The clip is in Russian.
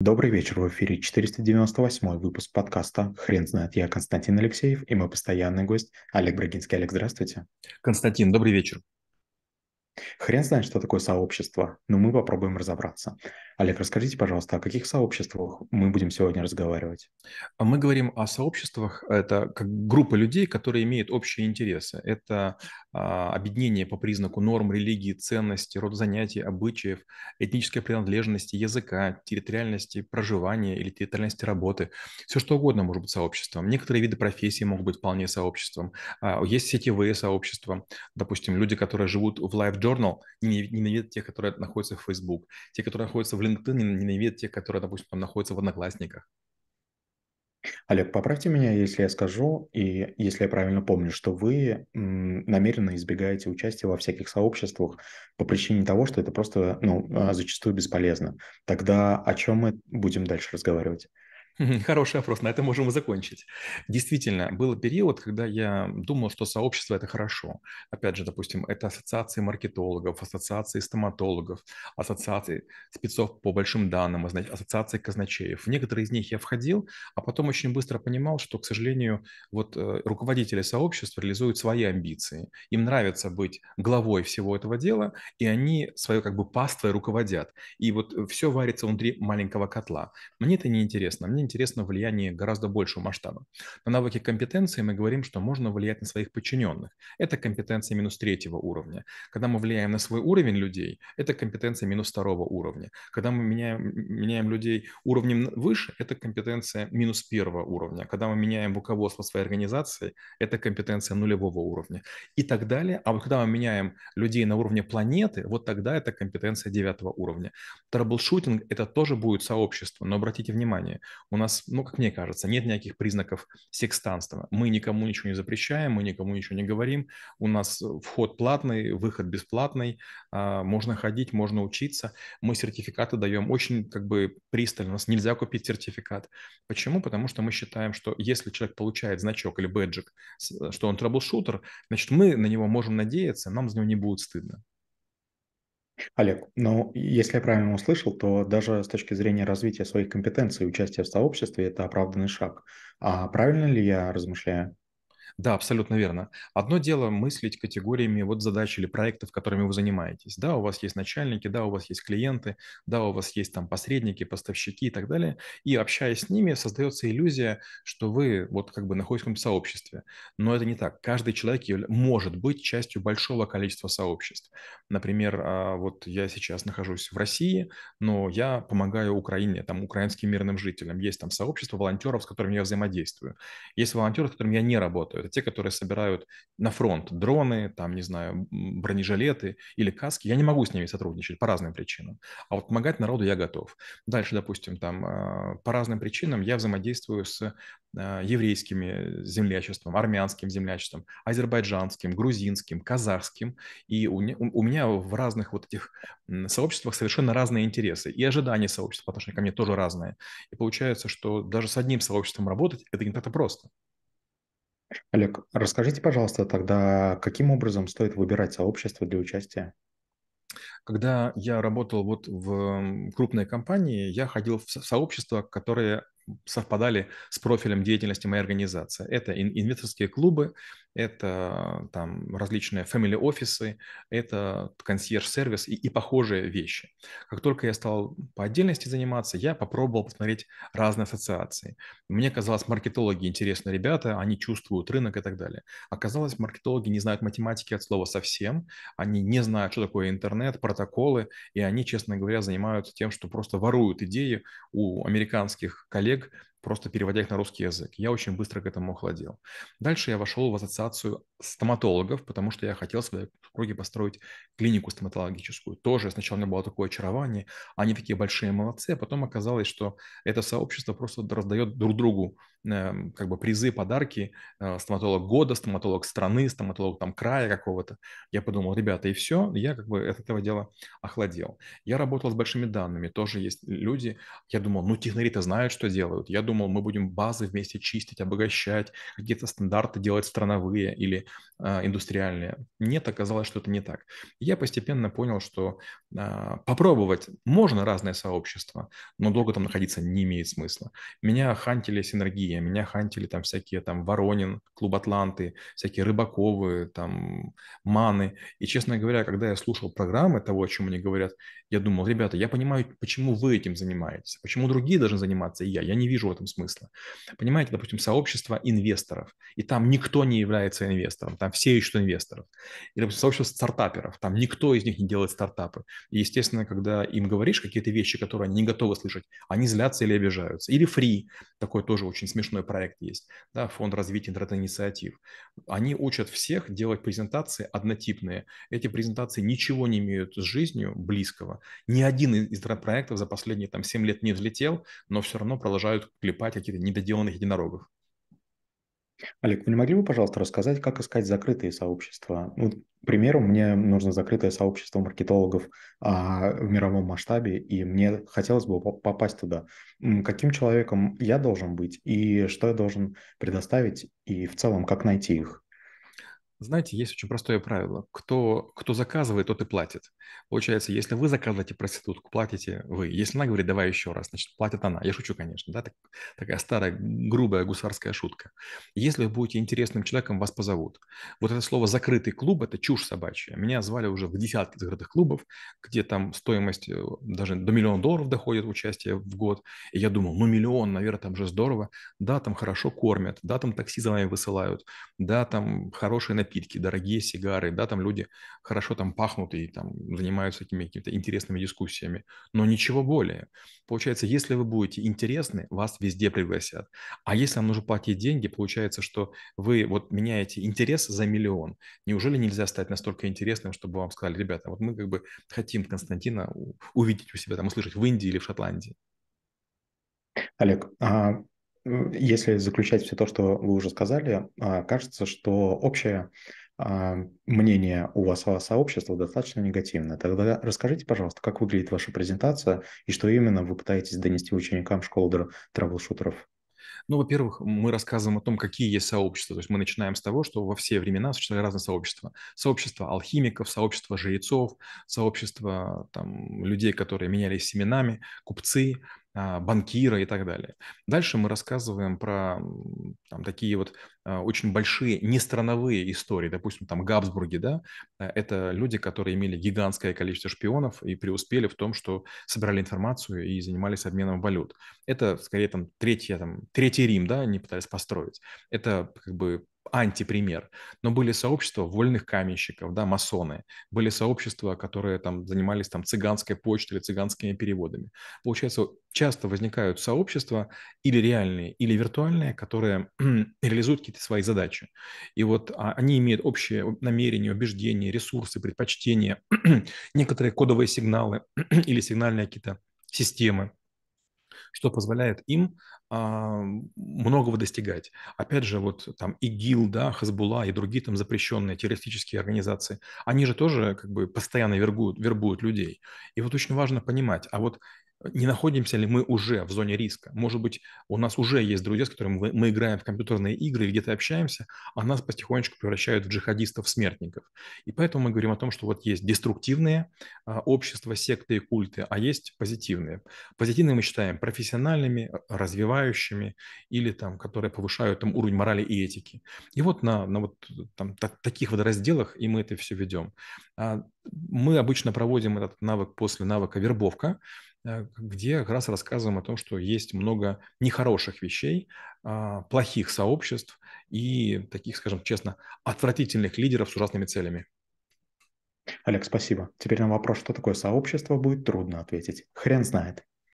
Добрый вечер, в эфире 498 выпуск подкаста «Хрен знает». Я Константин Алексеев и мой постоянный гость Олег Брагинский. Олег, здравствуйте. Константин, добрый вечер. Хрен знает, что такое сообщество, но мы попробуем разобраться. Олег, расскажите, пожалуйста, о каких сообществах мы будем сегодня разговаривать? А мы говорим о сообществах, это как группа людей, которые имеют общие интересы. Это объединение по признаку норм, религии, ценностей, род занятий, обычаев, этнической принадлежности, языка, территориальности проживания или территориальности работы. Все что угодно может быть сообществом. Некоторые виды профессий могут быть вполне сообществом. А, есть сетевые сообщества. Допустим, люди, которые живут в Live Journal, ненавидят тех, которые находятся в Facebook. Те, которые находятся в LinkedIn ненавидят тех, которые, допустим, там находятся в Одноклассниках. Олег, поправьте меня, если я скажу, и если я правильно помню, что вы намеренно избегаете участия во всяких сообществах по причине того, что это просто, ну, а, зачастую бесполезно. Тогда о чем мы будем дальше разговаривать? Хороший вопрос, на этом можем и закончить. Действительно, был период, когда я думал, что сообщество – это хорошо. Опять же, допустим, это ассоциации маркетологов, ассоциации стоматологов, ассоциации спецов по большим данным, ассоциации казначеев. В некоторые из них я входил, а потом очень быстро понимал, что, к сожалению, вот э, руководители сообщества реализуют свои амбиции. Им нравится быть главой всего этого дела, и они свою как бы паствой руководят. И вот все варится внутри маленького котла. Мне это не интересно. Мне интересно влияние гораздо большего масштаба. На навыки компетенции мы говорим, что можно влиять на своих подчиненных. Это компетенция минус третьего уровня. Когда мы влияем на свой уровень людей, это компетенция минус второго уровня. Когда мы меняем, меняем людей уровнем выше, это компетенция минус первого уровня. Когда мы меняем руководство своей организации, это компетенция нулевого уровня. И так далее. А вот когда мы меняем людей на уровне планеты, вот тогда это компетенция девятого уровня. Troubleshooting – это тоже будет сообщество, но обратите внимание, у нас, ну, как мне кажется, нет никаких признаков секстанства. Мы никому ничего не запрещаем, мы никому ничего не говорим. У нас вход платный, выход бесплатный, а, можно ходить, можно учиться. Мы сертификаты даем очень как бы пристально. У нас нельзя купить сертификат. Почему? Потому что мы считаем, что если человек получает значок или бэджик, что он troubleshooter, значит, мы на него можем надеяться, нам за него не будет стыдно. Олег, ну, если я правильно услышал, то даже с точки зрения развития своих компетенций участие в сообществе это оправданный шаг. А правильно ли я размышляю? Да, абсолютно верно. Одно дело мыслить категориями вот задач или проектов, которыми вы занимаетесь. Да, у вас есть начальники, да, у вас есть клиенты, да, у вас есть там посредники, поставщики и так далее. И общаясь с ними, создается иллюзия, что вы вот как бы находитесь в каком-то сообществе. Но это не так. Каждый человек может быть частью большого количества сообществ. Например, а, вот я сейчас нахожусь в России, но я помогаю Украине, там, украинским мирным жителям. Есть там сообщество волонтеров, с которыми я взаимодействую. Есть волонтеры, с которыми я не работаю это те, которые собирают на фронт дроны, там, не знаю, бронежилеты или каски. Я не могу с ними сотрудничать по разным причинам. А вот помогать народу я готов. Дальше, допустим, там, а, по разным причинам я взаимодействую с а, еврейскими землячеством, армянским землячеством, азербайджанским, грузинским, казахским. И у, у меня в разных вот этих сообществах совершенно разные интересы. И ожидания сообщества по отношению ко мне тоже разные. И получается, что даже с одним сообществом работать, это не так-то просто. Олег, расскажите, пожалуйста, тогда каким образом стоит выбирать сообщество для участия? Когда я работал вот в крупной компании, я ходил в сообщества, которые совпадали с профилем деятельности моей организации. Это инвесторские клубы, это там различные family офисы, это консьерж-сервис и, и похожие вещи. Как только я стал по отдельности заниматься, я попробовал посмотреть разные ассоциации. Мне казалось, маркетологи интересные ребята, они чувствуют рынок и так далее. Оказалось, маркетологи не знают математики от слова совсем, они не знают, что такое интернет, протоколы, и они, честно говоря, занимаются тем, что просто воруют идеи у американских коллег, просто переводя их на русский язык. Я очень быстро к этому охладел. Дальше я вошел в ассоциацию стоматологов, потому что я хотел в своей округе построить клинику стоматологическую. Тоже сначала у меня было такое очарование, они такие большие молодцы, а потом оказалось, что это сообщество просто раздает друг другу э, как бы призы, подарки, э, стоматолог года, стоматолог страны, стоматолог там края какого-то. Я подумал, ребята, и все, я как бы от этого дела охладел. Я работал с большими данными, тоже есть люди, я думал, ну технари-то знают, что делают. Я думал, мы будем базы вместе чистить, обогащать, какие-то стандарты делать страновые или э, индустриальные. Нет, оказалось, что это не так. Я постепенно понял, что э, попробовать можно разные сообщества, но долго там находиться не имеет смысла. Меня хантили синергия, меня хантили там всякие там Воронин, Клуб Атланты, всякие Рыбаковы, там Маны. И, честно говоря, когда я слушал программы того, о чем они говорят, я думал, ребята, я понимаю, почему вы этим занимаетесь, почему другие должны заниматься, и я. Я не вижу в этом смысла. Понимаете, допустим, сообщество инвесторов, и там никто не является инвестором, там все ищут инвесторов. Или, допустим, сообщество стартаперов, там никто из них не делает стартапы. И, естественно, когда им говоришь какие-то вещи, которые они не готовы слышать, они злятся или обижаются. Или Free, такой тоже очень смешной проект есть, да, фонд развития интернет-инициатив. Они учат всех делать презентации однотипные. Эти презентации ничего не имеют с жизнью близкого. Ни один из проектов за последние там 7 лет не взлетел, но все равно продолжают клепать каких-то недоделанных единорогов. Олег, вы не могли бы, пожалуйста, рассказать, как искать закрытые сообщества? Ну, к примеру, мне нужно закрытое сообщество маркетологов а, в мировом масштабе, и мне хотелось бы попасть туда. Каким человеком я должен быть, и что я должен предоставить, и в целом, как найти их? Знаете, есть очень простое правило. Кто, кто заказывает, тот и платит. Получается, если вы заказываете проститутку, платите вы. Если она говорит, давай еще раз, значит, платит она. Я шучу, конечно, да, так, такая старая, грубая гусарская шутка. Если вы будете интересным человеком, вас позовут. Вот это слово «закрытый клуб» – это чушь собачья. Меня звали уже в десятки закрытых клубов, где там стоимость э, даже до миллиона долларов доходит участие в год. И я думал, ну миллион, наверное, там же здорово. Да, там хорошо кормят, да, там такси за вами высылают, да, там хорошие напитки, дорогие сигары, да, там люди хорошо там пахнут и там занимаются какими- какими-то интересными дискуссиями, но ничего более. Получается, если вы будете интересны, вас везде пригласят. А если вам нужно платить деньги, получается, что вы вот меняете интерес за миллион. Неужели нельзя стать настолько интересным, чтобы вам сказали, ребята, вот мы как бы хотим Константина увидеть у себя, там, услышать в Индии или в Шотландии? Олег, а если заключать все то, что вы уже сказали, а, кажется, что общее а, мнение у вас о сообществе достаточно негативное. Тогда расскажите, пожалуйста, как выглядит ваша презентация и что именно вы пытаетесь донести ученикам школы трэбл-шутеров? Ну, во-первых, мы рассказываем о том, какие есть сообщества. То есть мы начинаем с того, что во все времена существовали разные сообщества. Сообщество алхимиков, сообщество жрецов, сообщество там, людей, которые менялись семенами, купцы, а, банкира и так далее. Дальше мы рассказываем про там, такие вот а, очень большие нестрановые истории. Допустим, там Габсбурги, да, э, это люди, которые имели гигантское количество шпионов и преуспели в том, что собирали информацию и занимались обменом валют. Это скорее там третья, там, третий Рим, да, они пытались построить. Это как бы антипример. Но были сообщества вольных каменщиков, да, масоны. Были сообщества, которые там занимались там цыганской почтой или цыганскими переводами. Получается, часто возникают сообщества или реальные, или виртуальные, которые реализуют какие-то свои задачи. И вот а, они имеют общие намерения, убеждения, ресурсы, предпочтения, некоторые кодовые сигналы или сигнальные какие-то системы что позволяет им а, многого достигать. Опять же, вот там ИГИЛ, да, Хазбула и другие там запрещенные террористические организации, они же тоже как бы постоянно вербуют, вербуют людей. И вот очень важно понимать, а вот не находимся ли мы уже в зоне риска. Может быть, у нас уже есть друзья, с которыми мы играем в компьютерные игры где-то общаемся, а нас потихонечку превращают в джихадистов-смертников. И поэтому мы говорим о том, что вот есть деструктивные а, общества, секты и культы, а есть позитивные. Позитивные мы считаем профессиональными, развивающими или там, которые повышают там, уровень морали и этики. И вот на, на вот там, так, таких вот разделах и мы это все ведем. А, мы обычно проводим этот навык после навыка вербовка, где как раз рассказываем о том, что есть много нехороших вещей, а, плохих сообществ и таких, скажем честно, отвратительных лидеров с ужасными целями. Олег, спасибо. Теперь на вопрос, что такое сообщество, будет трудно ответить. Хрен знает.